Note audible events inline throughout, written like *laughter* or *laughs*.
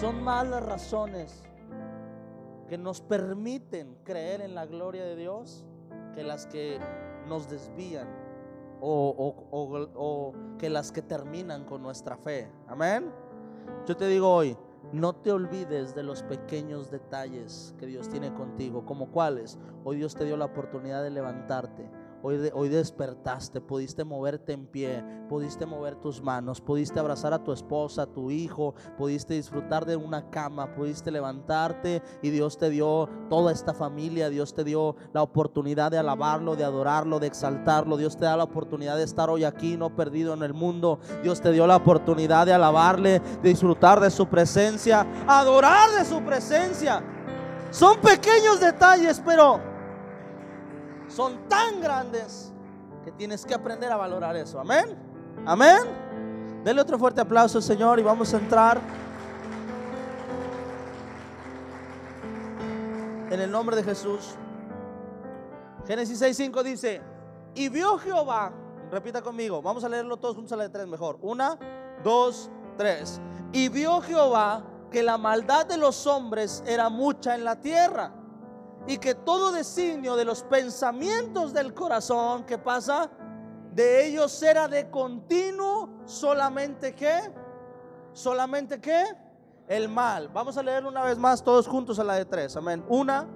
Son más las razones que nos permiten creer en la gloria de Dios que las que nos desvían o, que las que terminan con nuestra fe. Amén. Yo te digo hoy, no te olvides de los pequeños detalles que Dios tiene contigo, como cuáles. Hoy Dios te dio la oportunidad de levantarte Hoy, despertaste, pudiste moverte en pie, pudiste mover tus manos, pudiste abrazar a tu esposa, a tu hijo, pudiste disfrutar de una cama, pudiste levantarte y Dios te dio toda esta familia, Dios te dio la oportunidad de alabarlo, de adorarlo, de exaltarlo, Dios te da la oportunidad de estar hoy aquí, no perdido en el mundo, Dios te dio la oportunidad de alabarle, de disfrutar de su presencia, adorar de su presencia. Son pequeños detalles, pero son tan grandes que tienes que aprender a valorar eso. Amén. Amén. Dele otro fuerte aplauso, Señor, y vamos a entrar en el nombre de Jesús. Génesis 6:5 dice, y vio Jehová, repita conmigo, vamos a leerlo todos juntos a de tres mejor. Una, dos, tres. Y vio Jehová que la maldad de los hombres era mucha en la tierra y que todo designio de los pensamientos del corazón, ¿qué pasa? De ellos era de continuo solamente qué? Solamente qué? El mal. Vamos a leerlo una vez más todos juntos a la de tres. Amén. Una,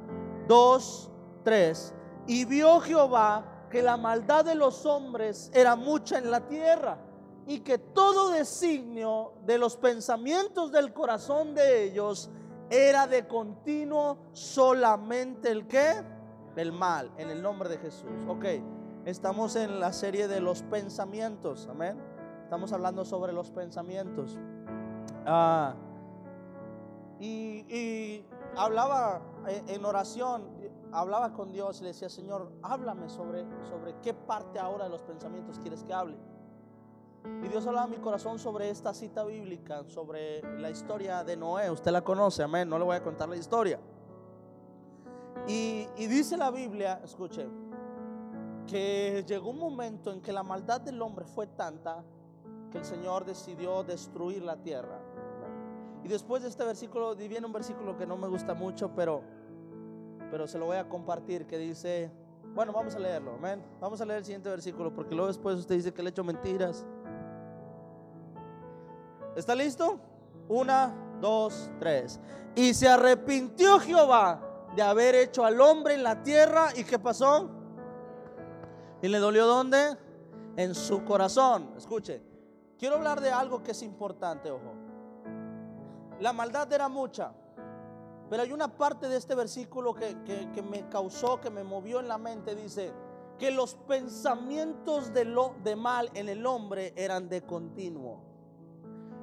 dos, tres. Y vio Jehová que la maldad de los hombres era mucha en la tierra y que todo designio de los pensamientos del corazón de ellos era de continuo solamente el que? El mal, en el nombre de Jesús. Ok, estamos en la serie de los pensamientos, amén. Estamos hablando sobre los pensamientos. Ah, y, hablaba en oración, hablaba con Dios y le decía, Señor, háblame sobre, sobre qué parte ahora de los pensamientos quieres que hable. Y Dios hablaba a mi corazón sobre esta cita bíblica, sobre la historia de Noé. Usted la conoce, amén. No le voy a contar la historia. Y, dice la Biblia, escuche, que llegó un momento en que la maldad del hombre fue tanta que el Señor decidió destruir la tierra. Y después de este versículo, viene un versículo que no me gusta mucho, pero, pero se lo voy a compartir, que dice, bueno, vamos a leerlo, amén. Vamos a leer el siguiente versículo, porque luego después usted dice que le he hecho mentiras. ¿Está listo? Una, dos, tres. Y se arrepintió Jehová de haber hecho al hombre en la tierra. ¿Y qué pasó? ¿Y le dolió dónde? En su corazón. Escuche, quiero hablar de algo que es importante, ojo. La maldad era mucha. Pero hay una parte de este versículo que, que, me causó, que me movió en la mente. Dice que los pensamientos de, lo, de mal en el hombre eran de continuo.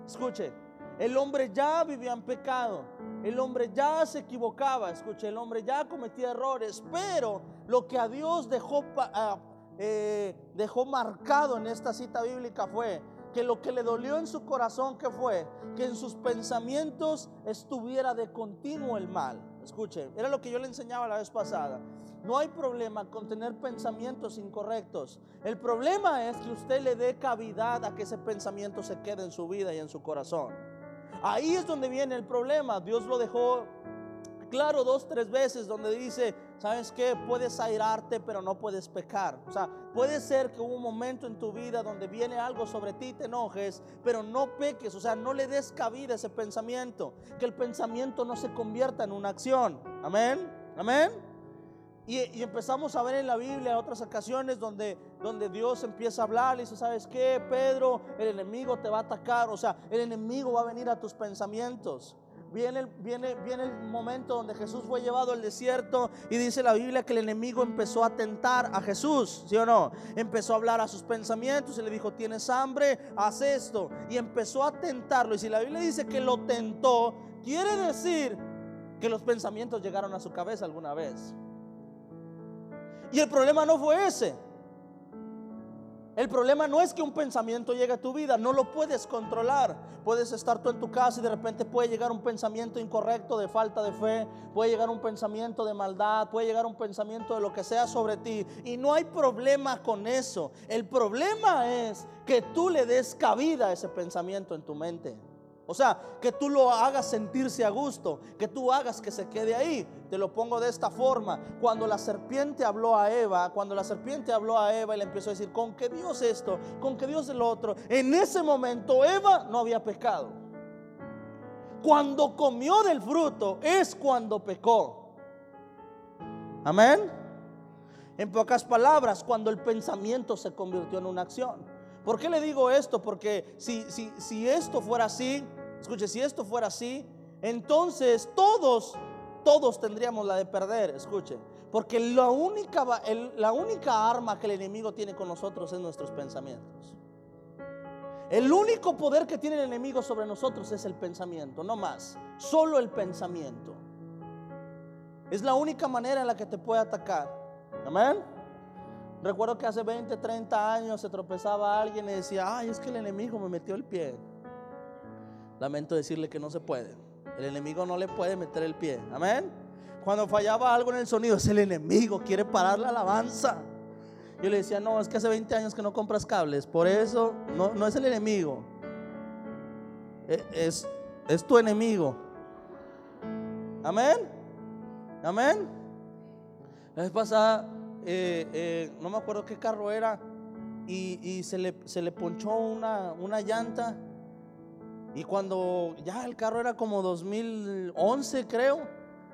Escuche, el hombre ya vivía en pecado, el hombre ya se equivocaba, escuche, el hombre ya cometía errores, pero lo que a Dios dejó, ah, eh, dejó marcado en esta cita bíblica fue que lo que le dolió en su corazón, que fue que en sus pensamientos estuviera de continuo el mal. Escuche, era lo que yo le enseñaba la vez pasada. No hay problema con tener pensamientos incorrectos. El problema es que usted le dé cavidad a que ese pensamiento se quede en su vida y en su corazón. Ahí es donde viene el problema. Dios lo dejó claro dos, tres veces donde dice, ¿sabes qué? Puedes airarte, pero no puedes pecar. O sea, puede ser que hubo un momento en tu vida donde viene algo sobre ti, te enojes, pero no peques. O sea, no le des cabida a ese pensamiento. Que el pensamiento no se convierta en una acción. Amén. Amén. Y, empezamos a ver en la Biblia otras ocasiones donde, donde Dios empieza a hablar y dice, ¿sabes qué, Pedro? El enemigo te va a atacar, o sea, el enemigo va a venir a tus pensamientos. Viene, viene, viene el momento donde Jesús fue llevado al desierto y dice la Biblia que el enemigo empezó a tentar a Jesús, ¿sí o no? Empezó a hablar a sus pensamientos y le dijo, tienes hambre, haz esto. Y empezó a tentarlo. Y si la Biblia dice que lo tentó, quiere decir que los pensamientos llegaron a su cabeza alguna vez. Y el problema no fue ese. El problema no es que un pensamiento llegue a tu vida, no lo puedes controlar. Puedes estar tú en tu casa y de repente puede llegar un pensamiento incorrecto de falta de fe, puede llegar un pensamiento de maldad, puede llegar un pensamiento de lo que sea sobre ti. Y no hay problema con eso. El problema es que tú le des cabida a ese pensamiento en tu mente. O sea, que tú lo hagas sentirse a gusto, que tú hagas que se quede ahí. Te lo pongo de esta forma. Cuando la serpiente habló a Eva, cuando la serpiente habló a Eva y le empezó a decir, con que Dios esto, con que Dios el otro, en ese momento Eva no había pecado. Cuando comió del fruto es cuando pecó. Amén. En pocas palabras, cuando el pensamiento se convirtió en una acción. ¿Por qué le digo esto? Porque si, si, si esto fuera así, Escuche, si esto fuera así, entonces todos, todos tendríamos la de perder. Escuche, porque la única, la única arma que el enemigo tiene con nosotros es nuestros pensamientos. El único poder que tiene el enemigo sobre nosotros es el pensamiento, no más. Solo el pensamiento. Es la única manera en la que te puede atacar. Amén. Recuerdo que hace 20, 30 años se tropezaba alguien y decía, ay, es que el enemigo me metió el pie. Lamento decirle que no se puede. El enemigo no le puede meter el pie. Amén. Cuando fallaba algo en el sonido, es el enemigo, quiere parar la alabanza. Yo le decía, no, es que hace 20 años que no compras cables, por eso no, no es el enemigo, e, es, es tu enemigo. Amén. Amén. La vez pasada, eh, eh, no me acuerdo qué carro era, y, se, le, se, le, ponchó una, una llanta y cuando ya el carro era como 2011, creo,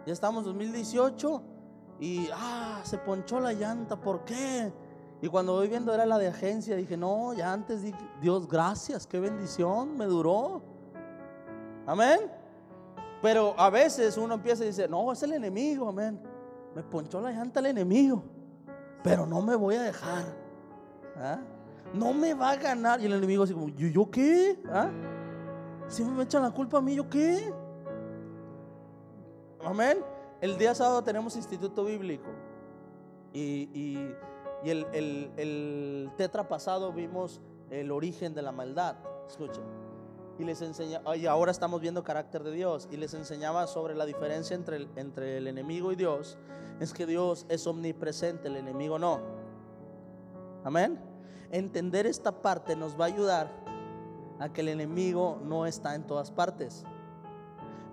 ya estamos 2018, y ah, se ponchó la llanta, ¿por qué? Y cuando voy viendo era la de agencia, dije, no, ya antes dije, Dios, gracias, qué bendición, me duró. Amén. Pero a veces uno empieza y dice, no, es el enemigo, amén. Me ponchó la llanta el enemigo, pero no me voy a dejar. ¿Ah? No me va a ganar. Y el enemigo así como, ¿yo, qué? ¿Ah? Si me echan la culpa a mí, ¿yo qué? Amén. El día sábado tenemos instituto bíblico. Y, el, el, tetra pasado vimos el origen de la maldad. Escuchen. Y les enseña, y ahora estamos viendo carácter de Dios. Y les enseñaba sobre la diferencia entre el, entre el enemigo y Dios. Es que Dios es omnipresente, el enemigo no. Amén. Entender esta parte nos va a ayudar a que el enemigo no está en todas partes.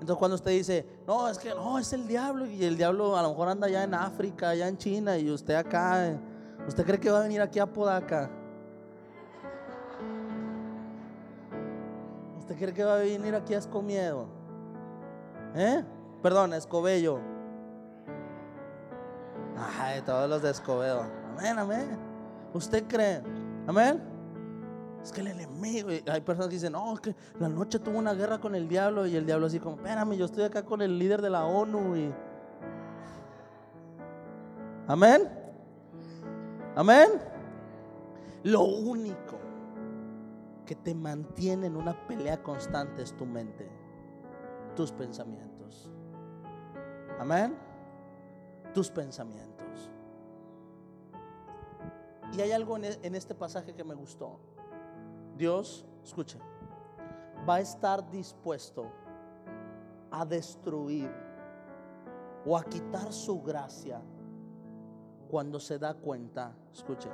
Entonces cuando usted dice, no, es que no, es el diablo, y el diablo a lo mejor anda allá en África, allá en China, y usted acá, ¿usted cree que va a venir aquí a Podaca? ¿Usted cree que va a venir aquí a Escomiedo? ¿Eh? Perdón, Escobedo. Ay, todos los de Escobedo. Amén, amén. ¿Usted cree? Amén. Es que el enemigo, hay personas que dicen, no, es que la noche tuvo una guerra con el diablo y el diablo así como, espérame, yo estoy acá con el líder de la ONU y... Amén. Amén. Lo único que te mantiene en una pelea constante es tu mente, tus pensamientos. Amén. Tus pensamientos. Y hay algo en e, este pasaje que me gustó. Dios, escuche, va a estar dispuesto a destruir o a quitar su gracia cuando se da cuenta, escuche,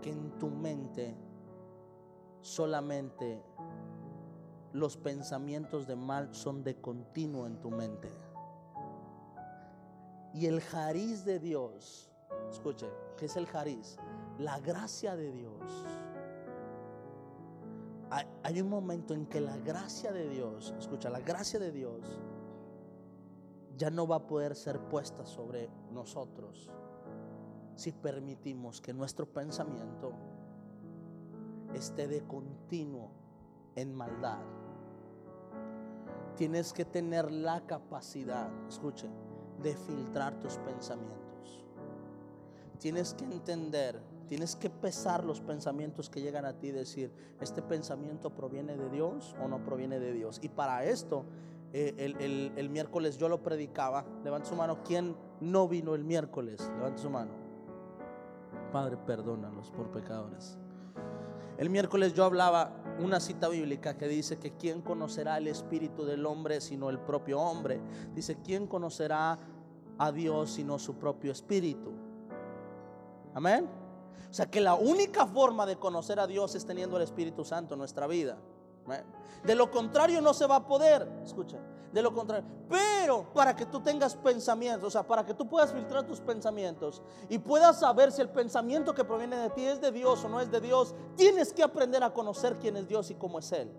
que en tu mente solamente los pensamientos de mal son de continuo en tu mente. Y el jariz de Dios, escuche, ¿qué es el jariz? La gracia de Dios hay, un momento en que la gracia de Dios, escucha, la gracia de Dios ya no va a poder ser puesta sobre nosotros si permitimos que nuestro pensamiento esté de continuo en maldad. Tienes que tener la capacidad, escuche, de filtrar tus pensamientos. Tienes que entender Tienes que pesar los pensamientos que llegan a ti y decir, ¿este pensamiento proviene de Dios o no proviene de Dios? Y para esto, eh, el, miércoles yo lo predicaba. Levanta su mano. ¿Quién no vino el miércoles? Levanta su mano. Padre, perdónalos por pecadores. El miércoles yo hablaba una cita bíblica que dice que quién conocerá el espíritu del hombre sino el propio hombre. Dice, ¿quién conocerá a Dios sino su propio espíritu? Amén. O sea que la única forma de conocer a Dios es teniendo el Espíritu Santo en nuestra vida. De lo contrario no se va a poder. Escucha. De lo contrario. Pero para que tú tengas pensamientos, o sea, para que tú puedas filtrar tus pensamientos y puedas saber si el pensamiento que proviene de ti es de Dios o no es de Dios, tienes que aprender a conocer quién es Dios y cómo es Él.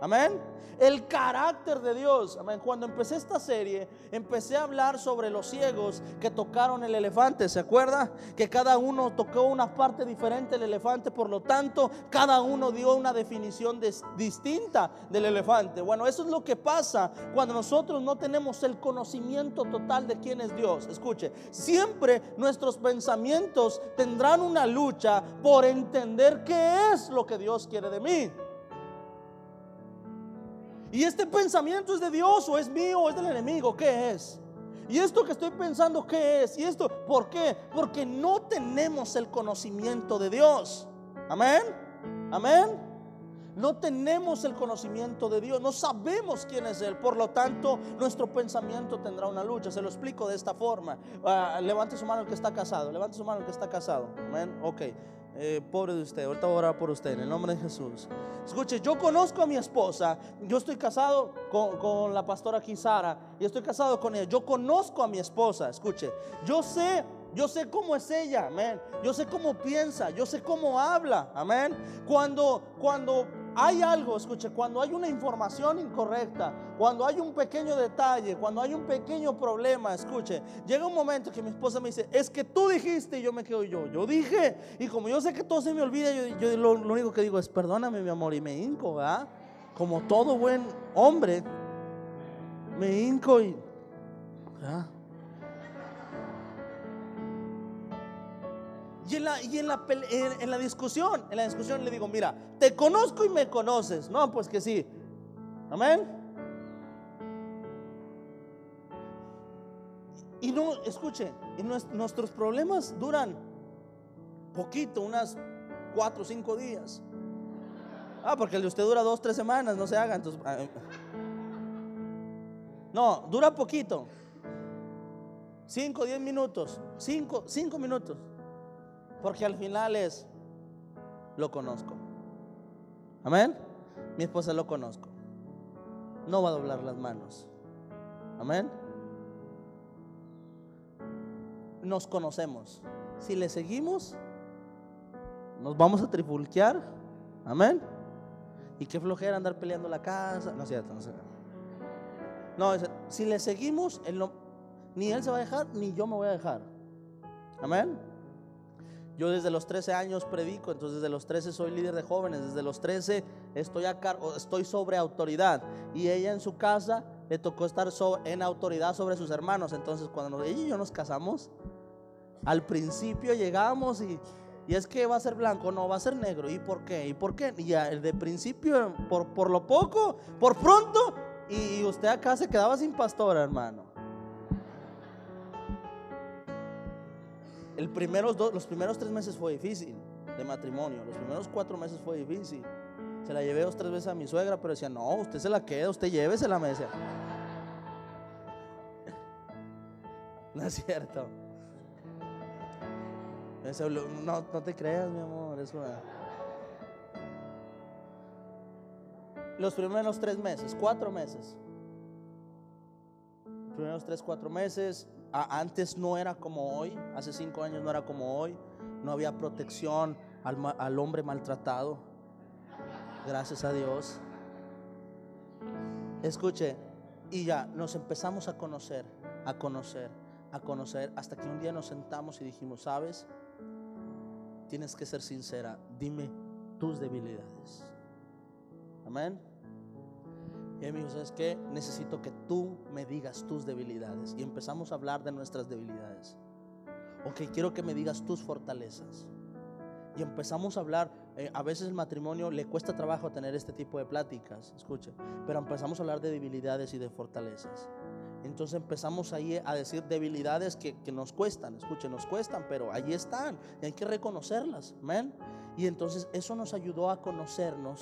Amén. El carácter de Dios. Amén. Cuando empecé esta serie, empecé a hablar sobre los ciegos que tocaron el elefante. ¿Se acuerda? Que cada uno tocó una parte diferente del elefante. Por lo tanto, cada uno dio una definición distinta del elefante. Bueno, eso es lo que pasa cuando nosotros no tenemos el conocimiento total de quién es Dios. Escuche, siempre nuestros pensamientos tendrán una lucha por entender qué es lo que Dios quiere de mí. ¿Y este pensamiento es de Dios o es mío o es del enemigo? ¿Qué es? ¿Y esto que estoy pensando qué es? ¿Y esto por qué? Porque no tenemos el conocimiento de Dios. Amén. Amén. No tenemos el conocimiento de Dios, no sabemos quién es Él, por lo tanto nuestro pensamiento tendrá una lucha. Se lo explico de esta forma. Ah, levante su mano el que está casado, levante su mano el que está casado. Amén. Ok. Eh, pobre de usted, ahorita voy a orar por usted en el nombre de Jesús. Escuche, yo conozco a mi esposa, yo estoy casado con, la pastora aquí Sara y estoy casado con ella. Yo conozco a mi esposa, escuche, yo sé yo sé cómo es ella, amén. Yo sé cómo piensa, yo sé cómo habla, amén. Cuando, cuando hay algo, escuche, cuando hay una información incorrecta, cuando hay un pequeño detalle, cuando hay un pequeño problema, escuche, llega un momento que mi esposa me dice, es que tú dijiste y yo me quedo yo, yo dije, y como yo sé que todo se me olvida, yo, lo, único que digo es, perdóname mi amor, y me hinco, ¿verdad? Como todo buen hombre, me hinco y... ¿verdad? Y, en la, discusión, en la discusión le digo, mira, te conozco y me conoces. No, pues que sí. Amén. Y no, escuche, nuestros problemas duran poquito, unas cuatro o cinco días. Ah, porque el de usted dura dos, tres semanas, no se haga. Entonces, ah, eh. no, dura poquito. Cinco, diez minutos. Cinco, cinco minutos. Porque al final es, lo conozco. Amén. Mi esposa lo conozco. No va a doblar las manos. Amén. Nos conocemos. Si le seguimos, nos vamos a trifulquear. Amén. Y qué flojera andar peleando la casa. No es cierto, no sé. No, si le seguimos, ni él se va a dejar, ni yo me voy a dejar. Amén. Yo desde los 13 años predico, entonces desde los 13 soy líder de jóvenes, desde los 13 estoy, a cargo, estoy sobre autoridad. Y ella en su casa le tocó estar en autoridad sobre sus hermanos. Entonces cuando ella y yo nos casamos, al principio llegamos y, y, es que va a ser blanco, no, va a ser negro. ¿Y por qué? ¿Y por qué? Y de principio, por, por lo poco, por pronto, y usted acá se quedaba sin pastor, hermano. El los primeros tres meses fue difícil de matrimonio. Los primeros cuatro meses fue difícil. Se la llevé dos, tres veces a mi suegra, pero decía, no, usted se la queda, usted llévesela, me decía. *laughs* No es cierto. No, no te creas, mi amor. Eso, los primeros tres meses, cuatro meses. Los primeros tres, cuatro meses, antes no era como hoy, hace cinco años no era como hoy, no había protección al, hombre maltratado. Gracias a Dios. Escuche, y ya nos empezamos a conocer, a conocer, a conocer, hasta que un día nos sentamos y dijimos, ¿sabes? Tienes que ser sincera, dime tus debilidades. Amén. Y él me dijo, ¿sabes qué? Necesito que tú me digas tus debilidades. Y empezamos a hablar de nuestras debilidades. Ok, quiero que me digas tus fortalezas. Y empezamos a hablar, eh, a veces el matrimonio le cuesta trabajo tener este tipo de pláticas, escuche, pero empezamos a hablar de debilidades y de fortalezas. Entonces empezamos ahí a decir debilidades que, que nos cuestan, escuche, nos cuestan, pero ahí están y hay que reconocerlas, amén. Y entonces eso nos ayudó a conocernos,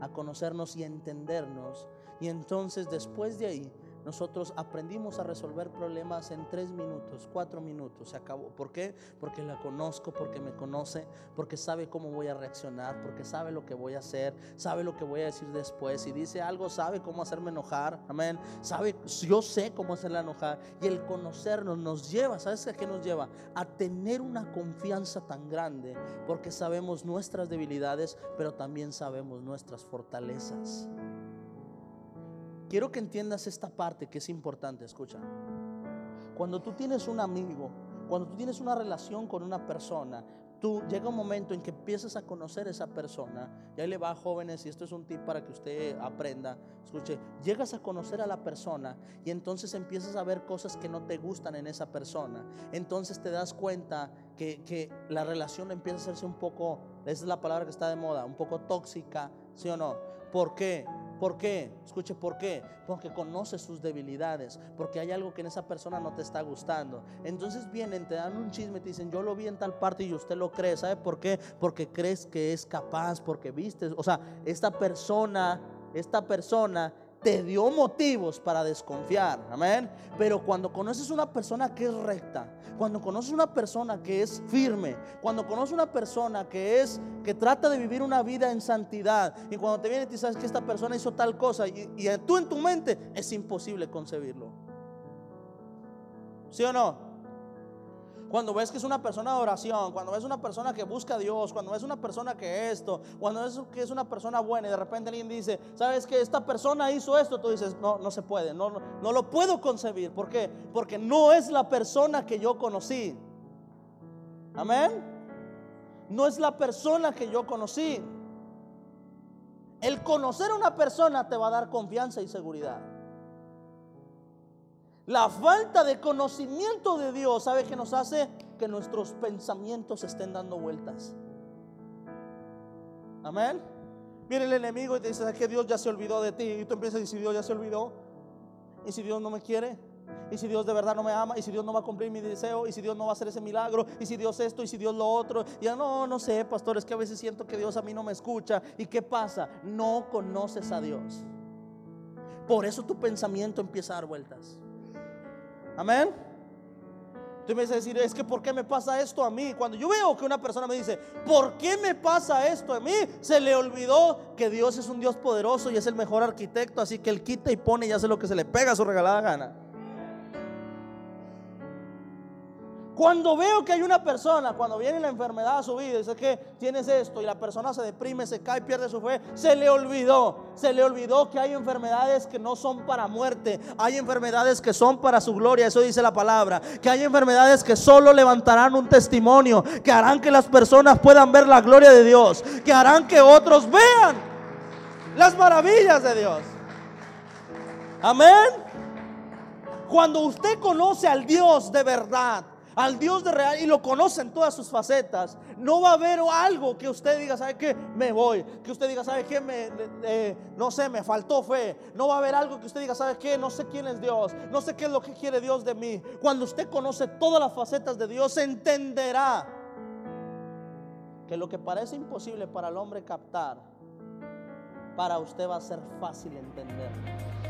a conocernos y entendernos. Y entonces después de ahí nosotros aprendimos a resolver problemas en tres minutos, cuatro minutos, se acabó. ¿Por qué? Porque la conozco, porque me conoce, porque sabe cómo voy a reaccionar, porque sabe lo que voy a hacer, sabe lo que voy a decir después. Si dice algo, sabe cómo hacerme enojar, amén. Sabe, yo sé cómo hacerla enojar. Y el conocernos nos lleva, ¿sabes a qué nos lleva? A tener una confianza tan grande, porque sabemos nuestras debilidades, pero también sabemos nuestras fortalezas. Quiero que entiendas esta parte que es importante, escucha. Cuando tú tienes un amigo, cuando tú tienes una relación con una persona, tú llega un momento en que empiezas a conocer a esa persona, y ahí le va jóvenes, y esto es un tip para que usted aprenda, escuche, llegas a conocer a la persona y entonces empiezas a ver cosas que no te gustan en esa persona, entonces te das cuenta que, que la relación empieza a hacerse un poco, esa es la palabra que está de moda, un poco tóxica, ¿sí o no? ¿Por qué? ¿Por qué? Escuche, ¿por qué? Porque conoces sus debilidades, porque hay algo que en esa persona no te está gustando. Entonces vienen, te dan un chisme, te dicen, yo lo vi en tal parte y usted lo cree. ¿Sabe por qué? Porque crees que es capaz, porque viste, o sea, esta persona, esta persona te dio motivos para desconfiar. Amén. Pero cuando conoces una persona que es recta, cuando conoces una persona que es firme, cuando conoces una persona que es que trata de vivir una vida en santidad y cuando te viene y sabes que esta persona hizo tal cosa y, y tú en tu mente es imposible concebirlo. ¿Sí o no? Cuando ves que es una persona de oración, cuando ves una persona que busca a Dios, cuando ves una persona que esto, cuando ves que es una persona buena y de repente alguien dice, ¿sabes que esta persona hizo esto? Tú dices, no, no se puede, no, no, no lo puedo concebir. ¿Por qué? Porque no es la persona que yo conocí. Amén. No es la persona que yo conocí. El conocer a una persona te va a dar confianza y seguridad. La falta de conocimiento de Dios, ¿sabe qué nos hace? Que nuestros pensamientos estén dando vueltas. Amén. Viene el enemigo y te dice que Dios ya se olvidó de ti. Y tú empiezas a decir, Dios ya se olvidó. ¿Y si Dios no me quiere? ¿Y si Dios de verdad no me ama? ¿Y si Dios no va a cumplir mi deseo? ¿Y si Dios no va a hacer ese milagro? ¿Y si Dios esto? ¿Y si Dios lo otro? Y ya no, no sé, pastor, es que a veces siento que Dios a mí no me escucha. ¿Y qué pasa? No conoces a Dios. Por eso tu pensamiento empieza a dar vueltas. Amén. Tú me dices decir, es que ¿por qué me pasa esto a mí? Cuando yo veo que una persona me dice, ¿por qué me pasa esto a mí? Se le olvidó que Dios es un Dios poderoso y es el mejor arquitecto, así que Él quita y pone y hace lo que se le pega a su regalada gana. Cuando veo que hay una persona, cuando viene la enfermedad a su vida, dice que tienes esto y la persona se deprime, se cae, pierde su fe, se le olvidó, se le olvidó que hay enfermedades que no son para muerte, hay enfermedades que son para su gloria, eso dice la palabra, que hay enfermedades que solo levantarán un testimonio, que harán que las personas puedan ver la gloria de Dios, que harán que otros vean las maravillas de Dios. Amén. Cuando usted conoce al Dios de verdad, al Dios de real y lo conoce en todas sus facetas, no va a haber algo que usted diga, ¿sabe qué? Me voy. Que usted diga, ¿sabe qué? Me, eh, no sé, me faltó fe. No va a haber algo que usted diga, ¿sabe qué? No sé quién es Dios. No sé qué es lo que quiere Dios de mí. Cuando usted conoce todas las facetas de Dios, entenderá que lo que parece imposible para el hombre captar, para usted va a ser fácil entender.